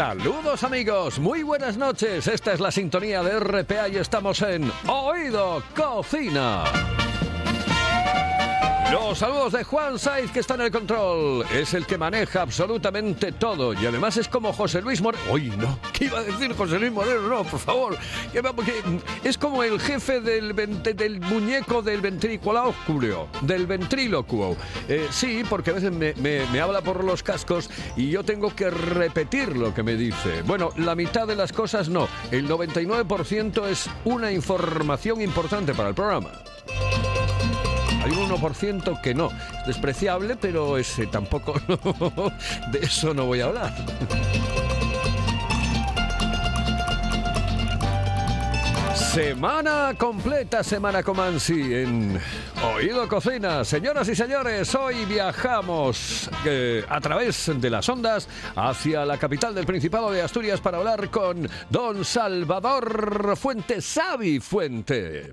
Saludos amigos, muy buenas noches. Esta es la sintonía de RPA y estamos en Oído Cocina. Los saludos de Juan Saiz, que está en el control. Es el que maneja absolutamente todo. Y además es como José Luis Moreno. ¡Uy, no! ¿Qué iba a decir José Luis Moreno? No, por favor. Es como el jefe del, del muñeco del ventrículo, del ventrílocuo. Eh, sí, porque a veces me, me habla por los cascos y yo tengo que repetir lo que me dice. Bueno, la mitad de las cosas no. El 99% es una información importante para el programa. Hay un 1% que no. Es despreciable, pero ese tampoco. de eso no voy a hablar. Semana completa, semana Comansi en Oído Cocina. Señoras y señores, hoy viajamos eh, a través de las ondas hacia la capital del Principado de Asturias para hablar con don Salvador Fuente, Savi Fuente.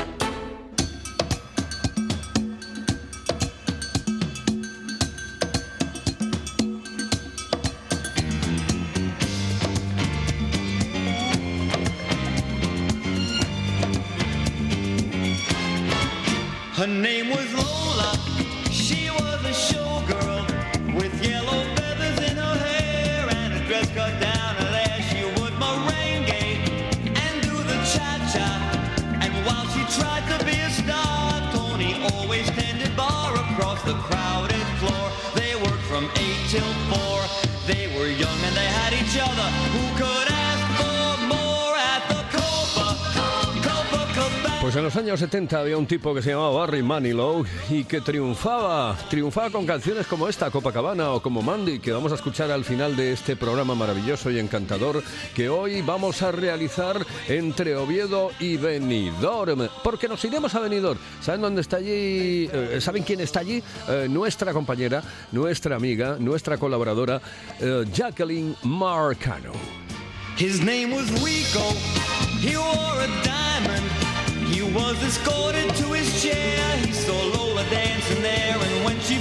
The crowded en los años 70 había un tipo que se llamaba Barry Manilow y que triunfaba, triunfaba con canciones como esta, Copacabana o como Mandy, que vamos a escuchar al final de este programa maravilloso y encantador que hoy vamos a realizar entre Oviedo y Benidorm, porque nos iremos a Benidorm. ¿Saben dónde está allí? Eh, ¿Saben quién está allí? Eh, nuestra compañera, nuestra amiga, nuestra colaboradora, eh, Jacqueline Marcano. His name a diamond. He was escorted to his chair. He saw Lola dancing there, and when she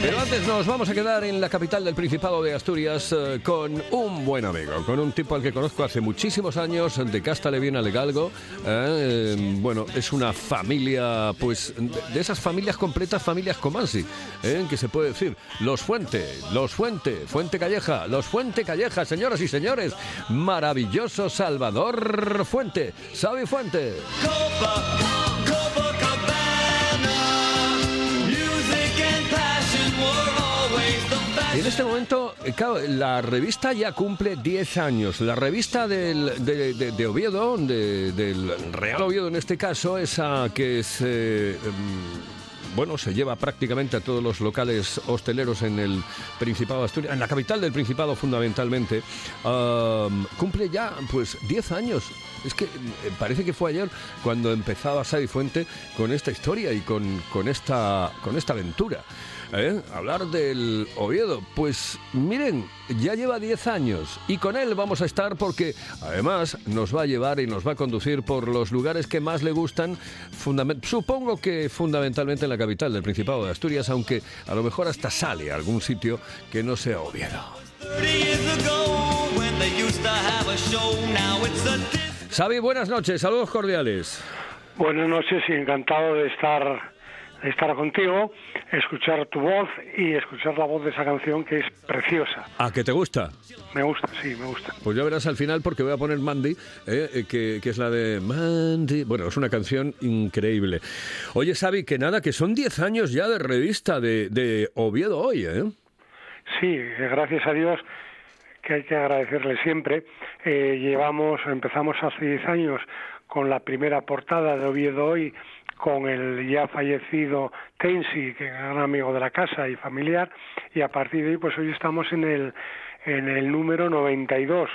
finished. instantes nos vamos a quedar en la capital del Principado de Asturias eh, con un buen amigo, con un tipo al que conozco hace muchísimos años, de Casta le viene a Legalgo. eh, eh, bueno, es una familia, pues, de esas familias completas, familias Comansi, eh, que se puede decir, los Fuente, los Fuente, Fuente Calleja, los Fuente Calleja, señoras y señores, maravilloso Salvador Fuente, Sabi Fuente. En este momento, eh, la revista ya cumple 10 años. La revista de, Oviedo, de- del Real Oviedo en este caso, esa que es... eh, em, bueno, se lleva prácticamente a todos los locales hosteleros en el Principado de Asturias, en la capital del Principado fundamentalmente, am, cumple ya pues 10 años. Es que eh, parece que fue ayer cuando empezaba Sadi Fuente con esta historia y con esta aventura. ¿Eh? Hablar del Oviedo. Pues miren, ya lleva 10 años y con él vamos a estar porque además nos va a llevar y nos va a conducir por los lugares que más le gustan, supongo que fundamentalmente en la capital del Principado de Asturias, aunque a lo mejor hasta sale a algún sitio que no sea Oviedo. 30 years ago when they used to have a show, now it's a dis- Xavi, buenas noches, saludos cordiales. Buenas noches y encantado de estar estar contigo, escuchar tu voz y escuchar la voz de esa canción que es preciosa. ¿A que te gusta? Me gusta, sí, me gusta. Pues ya verás al final porque voy a poner Mandy, eh, eh, que, que es la de Mandy. Bueno, es una canción increíble. Oye, Xavi, que nada, que son 10 años ya de revista de, de Oviedo hoy, ¿eh? Sí, gracias a Dios que hay que agradecerle siempre. Eh, llevamos, empezamos hace 10 años con la primera portada de Oviedo hoy con el ya fallecido Tensi, que era un amigo de la casa y familiar, y a partir de ahí, pues hoy estamos en el, en el número 92.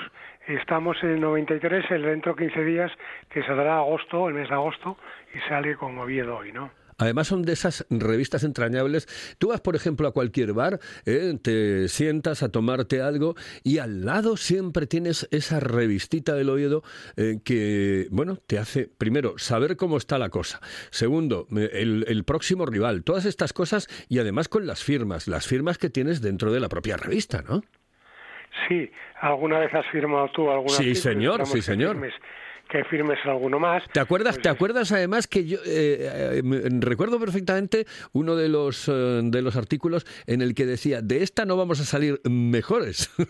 Estamos en el 93, el dentro de 15 días, que saldrá agosto, el mes de agosto, y sale con Oviedo hoy, ¿no? Además son de esas revistas entrañables. Tú vas, por ejemplo, a cualquier bar, ¿eh? te sientas a tomarte algo y al lado siempre tienes esa revistita del Oviedo eh, que, bueno, te hace, primero, saber cómo está la cosa. Segundo, eh, el, el próximo rival. Todas estas cosas y además con las firmas, las firmas que tienes dentro de la propia revista, ¿no? Sí, ¿alguna vez has firmado tú alguna Sí, señor, sí, señor. firmes- que firmes alguno más. ¿Te acuerdas, Pues ¿te es- acuerdas además que yo eh, eh, recuerdo perfectamente uno de los eh, de los artículos en el que decía de esta no vamos a salir mejores?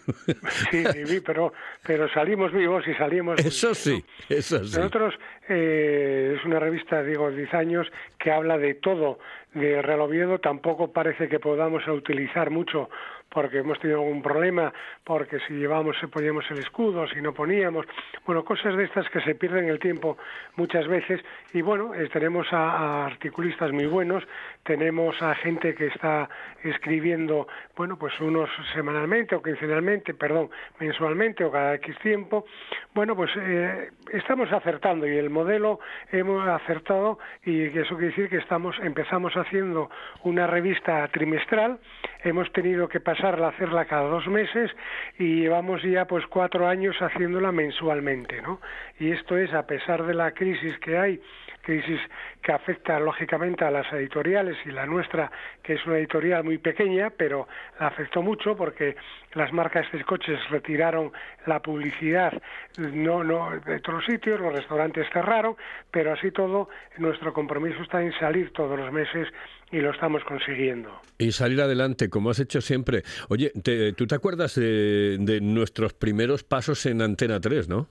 Sí, sí, sí, pero, pero salimos vivos y salimos... eso sí, ¿no? eso sí. Nosotros eh, es una revista, digo, de 10 años que habla de todo de Real Oviedo. Tampoco parece que podamos utilizar mucho porque hemos tenido algún problema, porque si llevamos, si poníamos el escudo, si no poníamos, bueno, cosas de estas que se pierden el tiempo muchas veces. Y bueno, eh, tenemos a, articulistas muy buenos, tenemos a gente que está escribiendo, bueno, pues unos semanalmente o quincenalmente, perdón, mensualmente o cada X tiempo. Bueno, pues eh, estamos acertando y el modelo hemos acertado y eso quiere decir que estamos empezamos haciendo una revista trimestral, hemos tenido que hacerla cada dos meses y llevamos ya pues cuatro años haciéndola mensualmente, ¿no? Y esto es a pesar de la crisis que hay crisis que afecta lógicamente a las editoriales y la nuestra, que es una editorial muy pequeña, pero la afectó mucho porque las marcas de coches retiraron la publicidad no no de todos los sitios, los restaurantes cerraron, pero así todo nuestro compromiso está en salir todos los meses y lo estamos consiguiendo. Y salir adelante, como has hecho siempre. Oye, te- ¿tú te acuerdas de, de nuestros primeros pasos en Antena 3, no?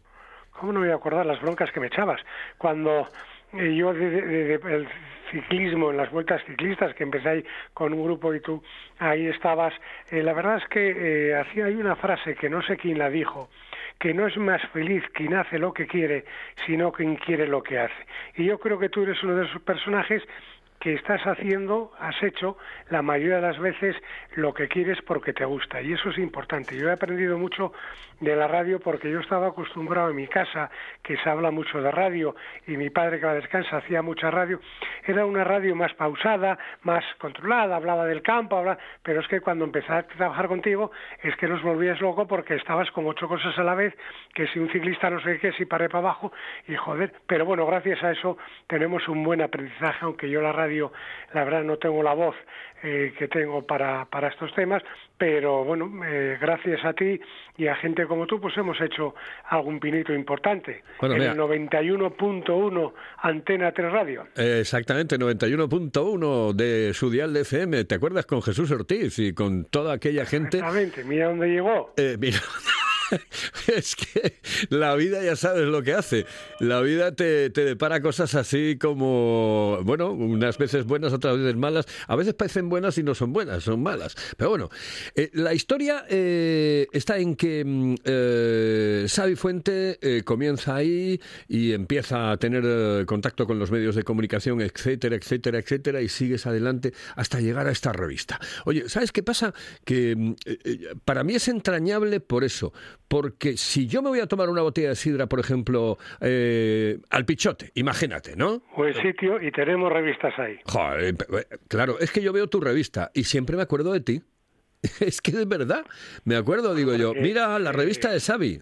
¿Cómo no me voy a acordar las broncas que me echabas? Cuando yo de, de- de- el ciclismo, en las vueltas ciclistas, que empecé ahí con un grupo y tú ahí estabas, eh, la verdad es que eh, hay una frase que no sé quién la dijo, que no es más feliz quien hace lo que quiere, sino quien quiere lo que hace. Y yo creo que tú eres uno de esos personajes que estás haciendo, has hecho la mayoría de las veces lo que quieres porque te gusta y eso es importante. Yo he aprendido mucho de la radio porque yo estaba acostumbrado en mi casa que se habla mucho de radio y mi padre que va a descansa hacía mucha radio. Era una radio más pausada, más controlada, hablaba del campo, hablaba... pero es que cuando empecé a trabajar contigo es que nos volvías loco porque estabas con ocho cosas a la vez, que si un ciclista no sé qué, si para para abajo y joder, pero bueno, gracias a eso tenemos un buen aprendizaje, aunque yo la radio, la verdad no tengo la voz eh, que tengo para, para estos temas, pero bueno, eh, gracias a ti y a gente como tú, pues hemos hecho algún pinito importante. Bueno, en mira. el 91.1 Antena 3 Radio. Eh, Exactamente, 91.1 de su dial de FM. ¿Te acuerdas con Jesús Ortiz y con toda aquella gente? Exactamente, mira dónde llegó. Eh, mira, es que la vida ya sabes lo que hace. La vida te, te depara cosas así como, bueno, unas veces buenas, otras veces malas. A veces parecen buenas y no son buenas, son malas. Pero bueno, eh, la historia eh, está en que mm, eh, Fuente eh, comienza ahí y empieza a tener contacto con los medios de comunicación, etcétera, etcétera, etcétera, y sigues adelante hasta llegar a esta revista. Oye, ¿sabes qué pasa? Que mm, para mí es entrañable por eso, porque si yo me voy a tomar una botella de sidra, por ejemplo, eh, al pichote, imagínate, ¿no? Buen sitio y tenemos revistas ahí. Joder, eh, claro, es que yo veo tu revista y siempre me acuerdo de ti. Es que de verdad, me acuerdo, digo yo, mira la revista de Xavi.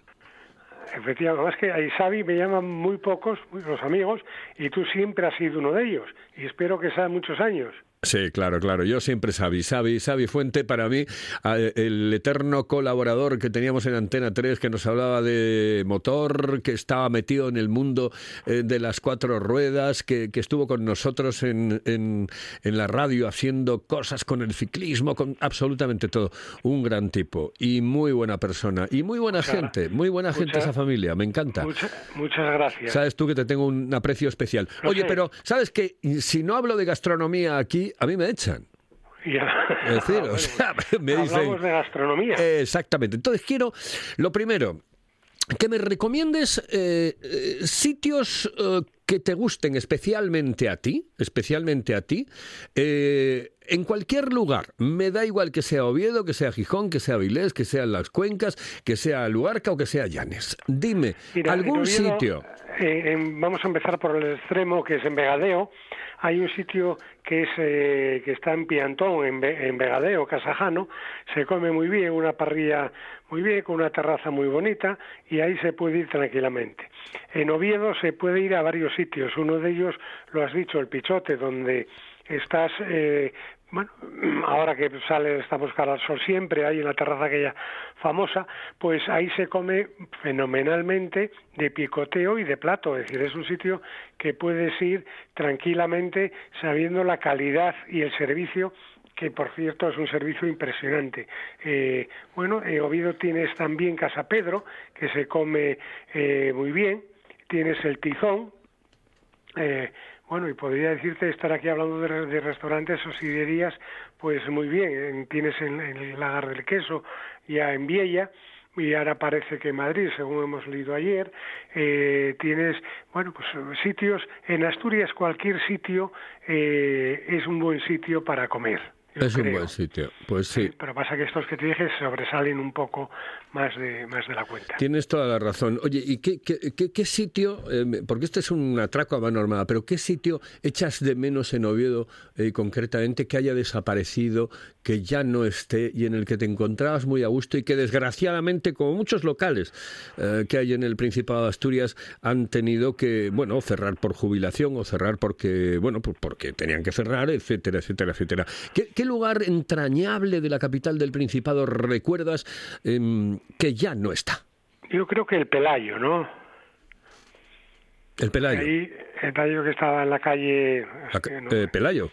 Efectivamente, además que ahí Xavi me llaman muy pocos, los amigos, y tú siempre has sido uno de ellos, y espero que sean muchos años. Sí, claro, claro. Yo siempre Xavi, Xavi, Xavi Fuente para mí, el eterno colaborador que teníamos en Antena 3 que nos hablaba de motor, que estaba metido en el mundo eh, de las cuatro ruedas, que, que estuvo con nosotros en, en, en la radio haciendo cosas con el ciclismo, con absolutamente todo. Un gran tipo y muy buena persona y muy buena Muchas- gente, muy buena gente muchas- esa familia, me encanta. Mucha- muchas gracias. Sabes tú que te tengo un aprecio especial. Lo Oye, sé. pero sabes que si no hablo de gastronomía aquí, a mí me echan. Ya. Es decir, Bueno, o sea, me Hablamos dicen... de gastronomía. Exactamente. Entonces quiero, lo primero, que me recomiendes eh, eh, sitios eh, que te gusten especialmente a ti, especialmente a ti, eh, en cualquier lugar. Me da igual que sea Oviedo, que sea Gijón, que sea Avilés, que sean las Cuencas, que sea Luarca o que sea Llanes. Dime, Mira, algún Oviedo, sitio. eh, vamos a empezar por el extremo que es en Vegadeo. Hay un sitio que es eh, que está en Piantón, en, en Vegadeo, Casajano. Se come muy bien, una parrilla muy bien, con una terraza muy bonita y ahí se puede ir tranquilamente. En Oviedo se puede ir a varios sitios. Uno de ellos, lo has dicho, el Pichote, donde estás eh, bueno, ahora que sale esta buscar al sol siempre, ahí en la terraza aquella famosa, pues ahí se come fenomenalmente de picoteo y de plato, es decir, es un sitio que puedes ir tranquilamente sabiendo la calidad y el servicio que por cierto es un servicio impresionante. Eh, bueno, en Oviedo tienes también Casa Pedro, que se come eh, muy bien, tienes el Tizón, eh, bueno, y podría decirte, estar aquí hablando de, restaurantes o siderías, pues muy bien. En- tienes en, en el Lagar del Queso, ya en Viella, y ahora parece que en Madrid, según hemos leído ayer, eh, tienes, bueno, pues sitios, en Asturias cualquier sitio eh, es un buen sitio para comer. Es un buen sitio. Pues sí. Pero pasa que estos que te dije sobresalen un poco más de, más de la cuenta. Tienes toda la razón. Oye, ¿y qué, qué, qué- qué sitio, eh, porque este es un atraco a mano armada, pero qué sitio echas de menos en Oviedo eh, concretamente que haya desaparecido, que ya no esté y en el que te encontrabas muy a gusto y que desgraciadamente, como muchos locales eh, que hay en el Principado de Asturias, han tenido que, bueno, cerrar por jubilación o cerrar porque, bueno, porque tenían que cerrar, etcétera, etcétera, etcétera. ¿Qué, qué lugar entrañable de la capital del Principado recuerdas em, que ya no está? Yo creo que el Pelayo, ¿no? El Pelayo. Ahí, el Pelayo que estaba en la calle... La ca- eh, Pelayo.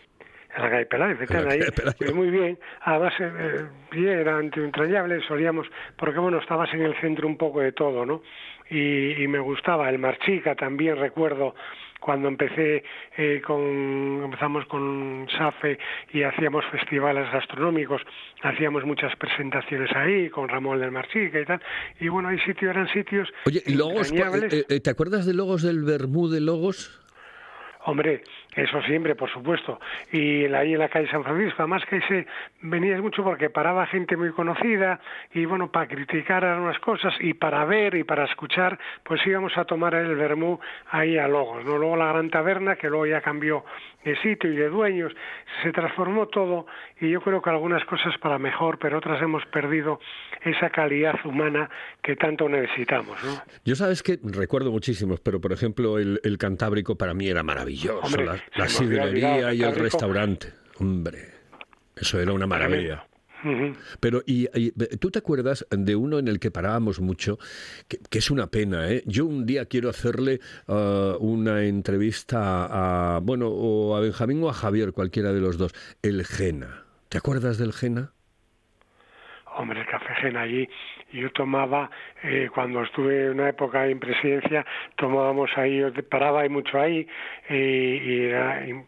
En la calle Pelayo, efectivamente, ahí, Pelayo. pues muy bien. Además, eh, eh, era entrañable, solíamos, porque bueno, estabas en el centro un poco de todo, ¿no? Y, y me gustaba. El Marchica también recuerdo cuando empecé eh, con, empezamos con SAFE y hacíamos festivales gastronómicos, hacíamos muchas presentaciones ahí con Ramón del Marchica y tal. Y bueno, hay sitios, eran sitios Oye, Logos, eh, eh, ¿te acuerdas de Logos del Bermú de Logos? Hombre, eso siempre, por supuesto. Y ahí en la calle San Francisco, además que ahí se venía mucho porque paraba gente muy conocida y bueno, para criticar algunas cosas y para ver y para escuchar, pues íbamos a tomar el vermú ahí a Logos, ¿no? Luego la Gran Taberna, que luego ya cambió de sitio y de dueños, se transformó todo y yo creo que algunas cosas para mejor, pero otras hemos perdido esa calidad humana que tanto necesitamos, ¿no? Yo sabes que recuerdo muchísimos, pero por ejemplo el, el Cantábrico para mí era maravilloso. Hombre, Las- La sidrería y el rico. restaurante. Hombre, eso era una maravilla. Pero, y, y, ¿tú te acuerdas de uno en el que parábamos mucho? Que, que es una pena, ¿eh? Yo un día quiero hacerle ah, una entrevista a, bueno, o a Benjamín o a Javier, cualquiera de los dos. El Jena. ¿Te acuerdas del Jena? Hombre, el café Gena allí. Yo tomaba, eh, cuando estuve en una época en presidencia, tomábamos ahí, yo paraba ahí mucho ahí, eh, y era eh,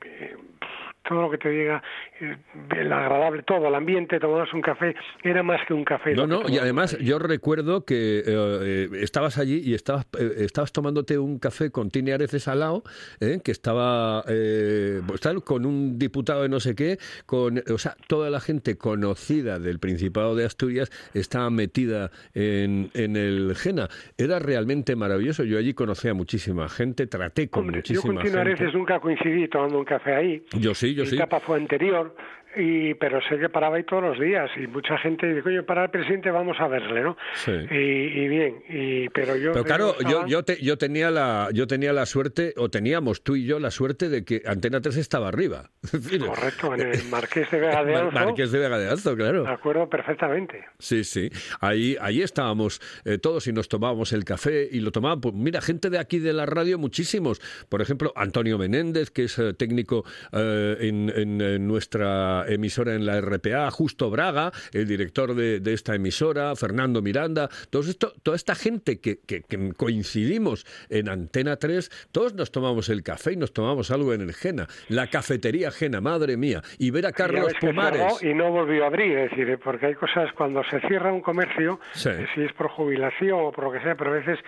todo lo que te diga, eh, el agradable, todo, el ambiente, tomabas un café, era más que un café. No, no, y además yo recuerdo que eh, eh, estabas allí y estabas, eh, estabas tomándote un café con Tini Areces al lado, eh, que estaba eh, pues tal, con un diputado de no sé qué, con, o sea, toda la gente conocida del Principado de Asturias estaba metida en, en el Jena. Era realmente maravilloso. Yo allí conocía a muchísima gente, traté con Hombre, yo muchísima con Tino gente. Areces nunca coincidí tomando un café ahí. Yo sí, yo Mi sí. etapa fue anterior, y, pero sé que paraba ahí todos los días y mucha gente dice, coño, para el presidente vamos a verle, ¿no? Sí. Y, y bien, y, pero yo... Pero claro, yo, estaba- yo, te- yo, tenía la, yo tenía la suerte, o teníamos tú y yo la suerte de que Antena 3 estaba arriba. Correcto, en el Marqués de Vega de Mar- Marqués de Vega de Alzo, claro. me acuerdo perfectamente. Sí, sí. Ahí, ahí estábamos eh, todos y nos tomábamos el café y lo tomaban. pues, mira, gente de aquí de la radio, muchísimos. Por ejemplo, Antonio Menéndez, que es eh, técnico eh, en, en, en nuestra emisora en la RPA, Justo Braga, el director de, de esta emisora, Fernando Miranda, todos esto, toda esta gente que, que- que coincidimos en Antena 3, todos nos tomamos el café y nos tomamos algo en el Jena. La cafetería Jena, madre mía. Y ver a Carlos cerró y no volvió a abrir, es decir, porque hay cosas cuando se cierra un comercio, Sí. si es por jubilación o por lo que sea, pero a veces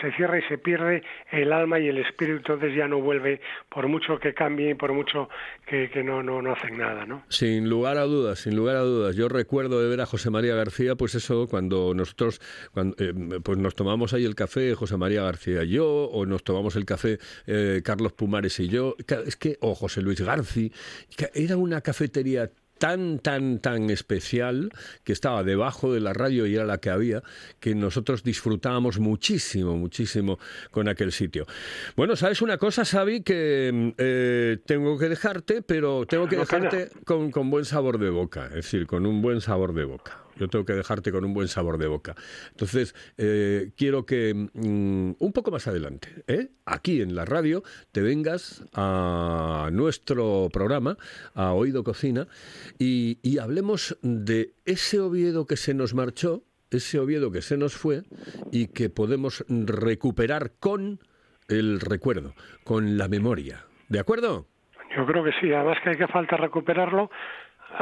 se cierra y se pierde el alma y el espíritu, entonces ya no vuelve, por mucho que cambie y por mucho que, que no, no, no hacen nada, ¿no? Sin lugar a dudas, sin lugar a dudas. Yo recuerdo de ver a José María García, pues eso, cuando nosotros cuando, eh, pues nos tomamos ahí el café, José María García y yo, o nos tomamos el café eh, Carlos Pumares y yo, es que, o José Luis Garci, que era una cafetería tan, tan, tan especial que estaba debajo de la radio y era la que había, que nosotros disfrutábamos muchísimo, muchísimo con aquel sitio. Bueno, ¿sabes una cosa, Xavi? Que mm, eh, tengo que dejarte, pero tengo que dejarte con, con buen sabor de boca, es decir, con un buen sabor de boca. Yo tengo que dejarte con un buen sabor de boca. Entonces, eh, quiero que mm, un poco más adelante, ¿eh? aquí en la radio, te vengas a nuestro programa, a Oído Cocina, y, y hablemos de ese Oviedo que se nos marchó, ese Oviedo que se nos fue y que podemos recuperar con el recuerdo, con la memoria. ¿De acuerdo? Yo creo que sí, además que hay que falta recuperarlo,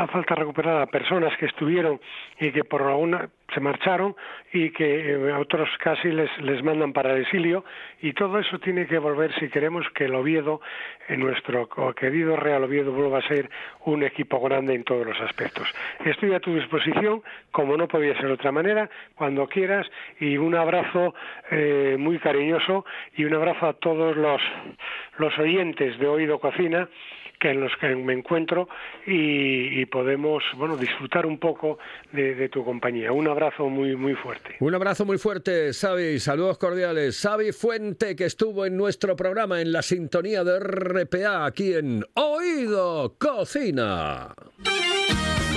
falta recuperar a personas que estuvieron y que por alguna se marcharon y que eh, a otros casi les, mandan para el exilio y todo eso tiene que volver si queremos que el Oviedo, en nuestro co- querido Real Oviedo, vuelva a ser un equipo grande en todos los aspectos. Estoy a tu disposición, como no podía ser de otra manera, cuando quieras y un abrazo eh, muy cariñoso y un abrazo a todos los oyentes de Oído Cocina que en los que me encuentro y, y podemos bueno disfrutar un poco de, de tu compañía. Un abrazo muy muy fuerte. Un abrazo muy fuerte, Xavi. Saludos cordiales. Xavi Fuente, que estuvo en nuestro programa en la sintonía de RPA, aquí en Oído Cocina.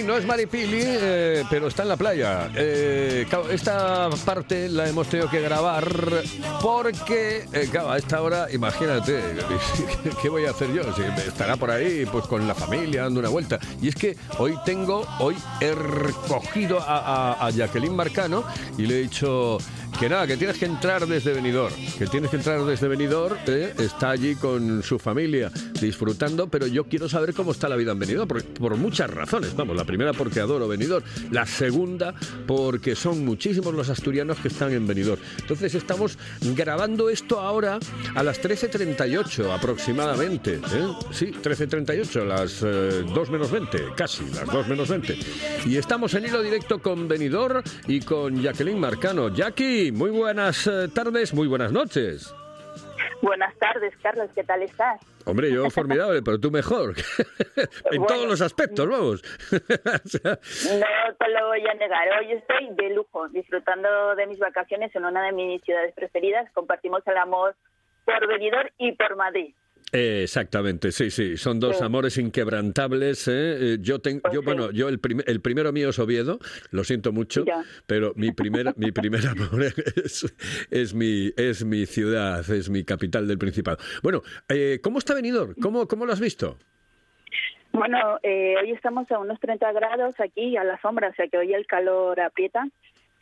No es Maripili, eh, pero está en la playa. Eh, esta parte la hemos tenido que grabar porque, eh, a esta hora, imagínate, ¿qué voy a hacer yo? Si estará por ahí, pues con la familia, dando una vuelta. Y es que hoy tengo, hoy he recogido a, a- a Jacqueline Marcano y le he dicho que nada, que tienes que entrar desde Benidorm, que tienes que entrar desde Benidorm, ¿eh? está allí con su familia disfrutando, pero yo quiero saber cómo está la vida en Benidorm, por, muchas razones. Vamos, la primera porque adoro Benidorm, la segunda porque son muchísimos los asturianos que están en Benidorm. Entonces estamos grabando esto ahora a las 13.38 aproximadamente. ¿eh? Sí, 13.38, las eh, 2 menos 20, casi, las 2 menos 20. Y estamos en hilo directo con Benidorm y con Jacqueline Marcano. Jackie, muy buenas eh, tardes, muy buenas noches. Buenas tardes, Carlos, ¿qué tal estás? Hombre, yo formidable, pero tú mejor. en Bueno. todos los aspectos, vamos. O sea, No te lo voy a negar, hoy estoy de lujo, disfrutando de mis vacaciones en una de mis ciudades preferidas. Compartimos el amor por Benidorm y por Madrid. Eh, Exactamente, sí, sí, son dos Sí. amores inquebrantables. ¿eh? Eh, Yo tengo, yo bueno, yo el, prim- el primero mío es Oviedo, lo siento mucho, Ya. pero mi primer, mi primer amor es, es mi, es mi ciudad, es mi capital del Principado. Bueno, eh, ¿cómo está Benidorm? ¿Cómo, cómo lo has visto? Bueno, eh, hoy estamos a unos 30 grados aquí a la sombra, o sea que hoy el calor aprieta.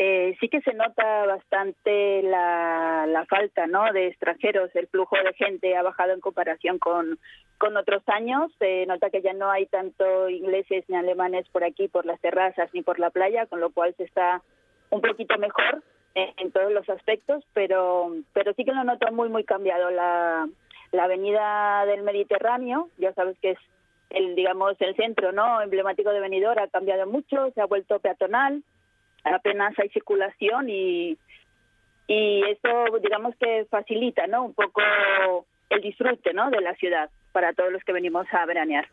Eh, sí que se nota bastante la, falta ¿no? de extranjeros, el flujo de gente ha bajado en comparación con, con otros años. Se nota que ya no hay tanto ingleses ni alemanes por aquí, por las terrazas ni por la playa, con lo cual se está un poquito mejor en, en todos los aspectos, pero, pero sí que lo noto muy, muy cambiado. La, la avenida del Mediterráneo, ya sabes que es el digamos el centro no emblemático de Benidorm ha cambiado mucho se ha vuelto peatonal apenas hay circulación y y eso digamos que facilita no un poco el disfrute no de la ciudad para todos los que venimos a veranear.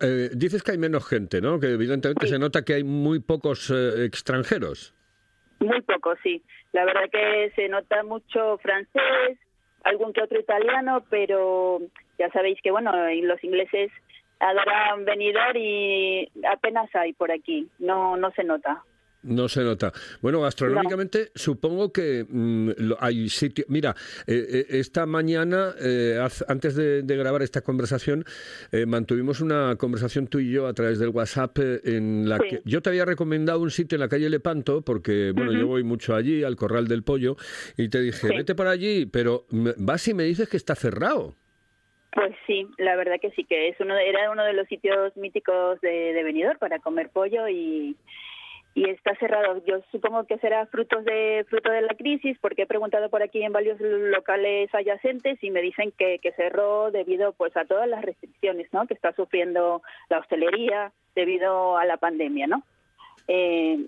Eh, dices que hay menos gente, ¿no? Que evidentemente se nota que hay muy pocos eh, extranjeros. muy poco sí. La verdad que se nota mucho francés algún que otro italiano pero ya sabéis que bueno los ingleses adoran Benidorm y apenas hay por aquí. No no se nota No se nota. Bueno, gastronómicamente supongo que mm, lo- hay sitio. Mira, eh, eh, esta mañana, eh, antes de, de grabar esta conversación, eh, mantuvimos una conversación tú y yo a través del WhatsApp eh, en la Sí. que yo te había recomendado un sitio en la calle Lepanto, porque bueno, yo voy mucho allí, al Corral del Pollo, y te dije, Sí. vete por allí, pero vas y me dices que está cerrado. Pues sí, la verdad que sí, que es uno de- era uno de los sitios míticos de, de Benidorm para comer pollo y, y está cerrado. Yo supongo que será frutos de fruto de la crisis, porque he preguntado por aquí en varios locales adyacentes y me dicen que, que cerró debido pues a todas las restricciones, ¿no? Que está sufriendo la hostelería debido a la pandemia, ¿no? Eh,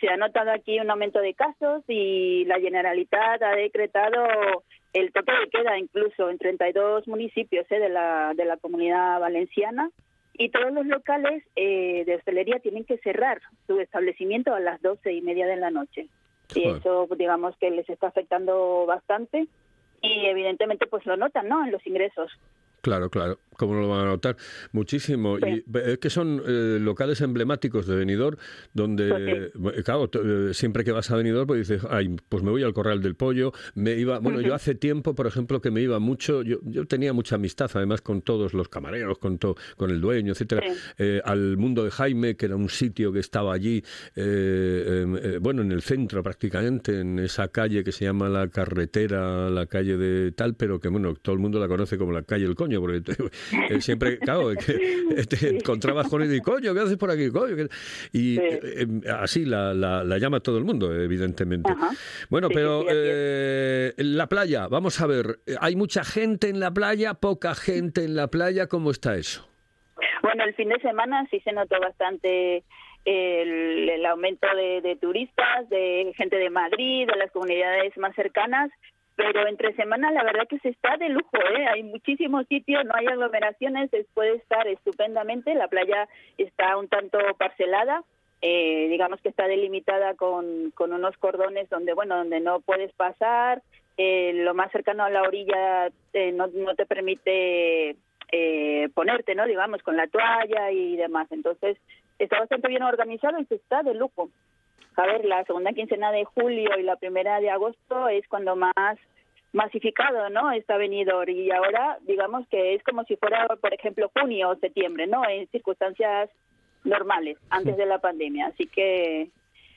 se ha notado aquí un aumento de casos y la Generalitat ha decretado el toque de queda incluso en 32 municipios eh, de, la, de la comunidad valenciana y todos los locales eh, de hostelería tienen que cerrar su establecimiento a las doce y media de la noche. Y eso, digamos, que les está afectando bastante y evidentemente pues lo notan, ¿no? En los ingresos. Claro, claro. ¿Cómo lo van a notar? Muchísimo. Y es que son eh, locales emblemáticos de Benidorm, donde, eh, claro, eh, siempre que vas a Benidorm, pues dices, ay, pues me voy al Corral del Pollo. Me iba, bueno, yo hace tiempo, por ejemplo, que me iba mucho, yo, yo tenía mucha amistad, además, con todos los camareros, con, to- con el dueño, etcétera, eh, al Mundo de Jaime, que era un sitio que estaba allí, eh, em, bueno, en el centro prácticamente, en esa calle que se llama la carretera, la calle de tal, pero que, bueno, todo el mundo la conoce como la calle del coño, porque te- eh, siempre, claro, que te encontrabas con él y, coño, ¿qué haces por aquí, coño? ¿Qué-?" Y eh, eh, así la, la, la llama todo el mundo, evidentemente. Bueno, Sí, pero sí, eh, la playa, vamos a ver, ¿hay mucha gente en la playa, poca gente en la playa? ¿Cómo está eso? Bueno, el fin de semana sí se notó bastante el, el aumento de, de turistas, de gente de Madrid, de las comunidades más cercanas, pero entre semana la verdad que se está de lujo, ¿eh? Hay muchísimos sitios, no hay aglomeraciones, se puede estar estupendamente, la playa está un tanto parcelada, eh, digamos que está delimitada con, con unos cordones donde, bueno, donde no puedes pasar, eh, lo más cercano a la orilla eh, no, no te permite eh, ponerte, ¿no? Digamos, con la toalla y demás. Entonces, está bastante bien organizado y se está de lujo. A ver, la segunda quincena de julio y la primera de agosto es cuando más masificado, ¿no? Está venido y ahora, digamos que es como si fuera, por ejemplo, junio o septiembre, ¿no? En circunstancias normales, antes de la pandemia. Así que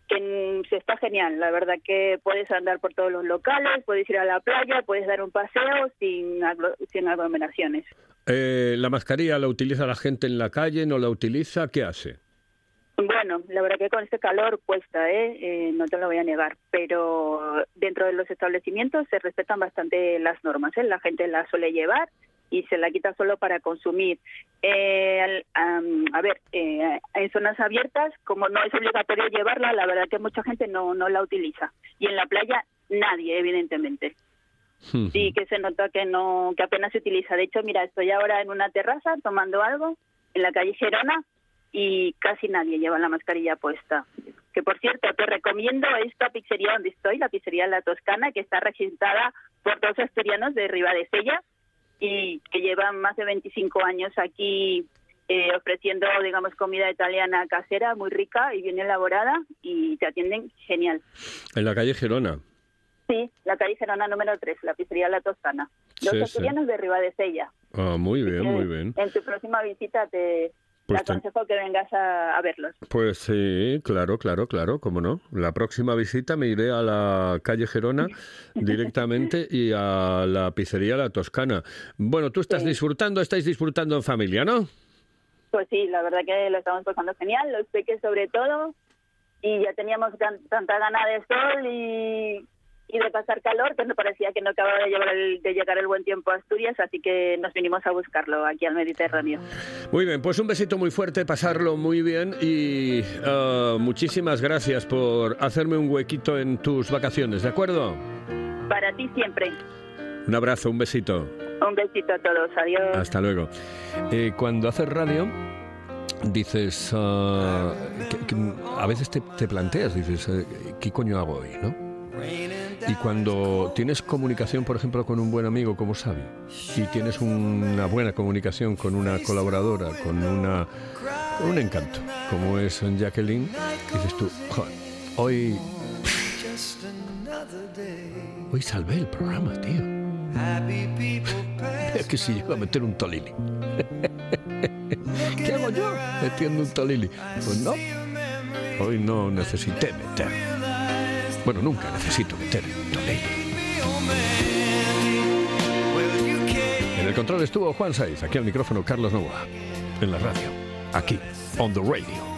que se está genial. La verdad que puedes andar por todos los locales, puedes ir a la playa, puedes dar un paseo sin, aglo- sin aglomeraciones. Eh, ¿La mascarilla la utiliza la gente en la calle? ¿No la utiliza? ¿Qué hace? Bueno, la verdad que con este calor cuesta, ¿eh? Eh, no te lo voy a negar, pero dentro de los establecimientos se respetan bastante las normas, ¿eh? la gente la suele llevar y se la quita solo para consumir. Eh, al- am, a ver, eh, en zonas abiertas, como no es obligatorio llevarla, la verdad que mucha gente no, no la utiliza. Y en la playa, nadie, evidentemente. Sí, que se nota que no, que apenas se utiliza. De hecho, mira, estoy ahora en una terraza tomando algo en la calle Gerona y casi nadie lleva la mascarilla puesta. Que por cierto, te recomiendo esta pizzería donde estoy, la pizzería La Toscana, que está registrada por dos asturianos de Ribadesella y que llevan más de 25 años aquí eh, ofreciendo, digamos, comida italiana casera muy rica y bien elaborada y te atienden genial. En la calle Gerona. Sí, la calle Gerona número 3, la pizzería La Toscana. Los Sí, sí. asturianos de Ribadesella. Ah, muy bien, muy bien. En tu próxima visita te, Pues te aconsejo que vengas a, a verlos. Pues sí, claro, claro, claro, cómo no. La próxima visita me iré a la calle Gerona directamente y a la pizzería La Toscana. Bueno, tú estás disfrutando, estáis disfrutando en familia, ¿no? Pues sí, la verdad que lo estamos pasando genial, los peques sobre todo, y ya teníamos tan- tanta gana de sol y, y de pasar calor que nos parecía que no acababa de, llevar el- de llegar el buen tiempo a Asturias, así que nos vinimos a buscarlo aquí al Mediterráneo. Muy bien, pues un besito muy fuerte, pasarlo muy bien y ah, muchísimas gracias por hacerme un huequito en tus vacaciones, ¿de acuerdo? Para ti siempre, Un abrazo, un besito. un besito a todos, adiós. Hasta luego. Eh, cuando haces radio, dices, ah, que- que a veces te, te planteas, dices, eh, ¿qué coño hago hoy? ¿no? Y cuando tienes comunicación, por ejemplo, con un buen amigo como Xavi, y tienes una buena comunicación con una colaboradora, con, una, con un encanto, como es Jacqueline, dices tú, "Joder, hoy, hoy salvé el programa, tío. Es que si llego a meter un tolili. ¿Qué hago yo metiendo un tolili? Pues no. Hoy no necesité meter. Bueno, nunca necesito meter tolili. En el control estuvo Juan Saiz, aquí al micrófono Carlos Novoa. En la radio, aquí, on the radio.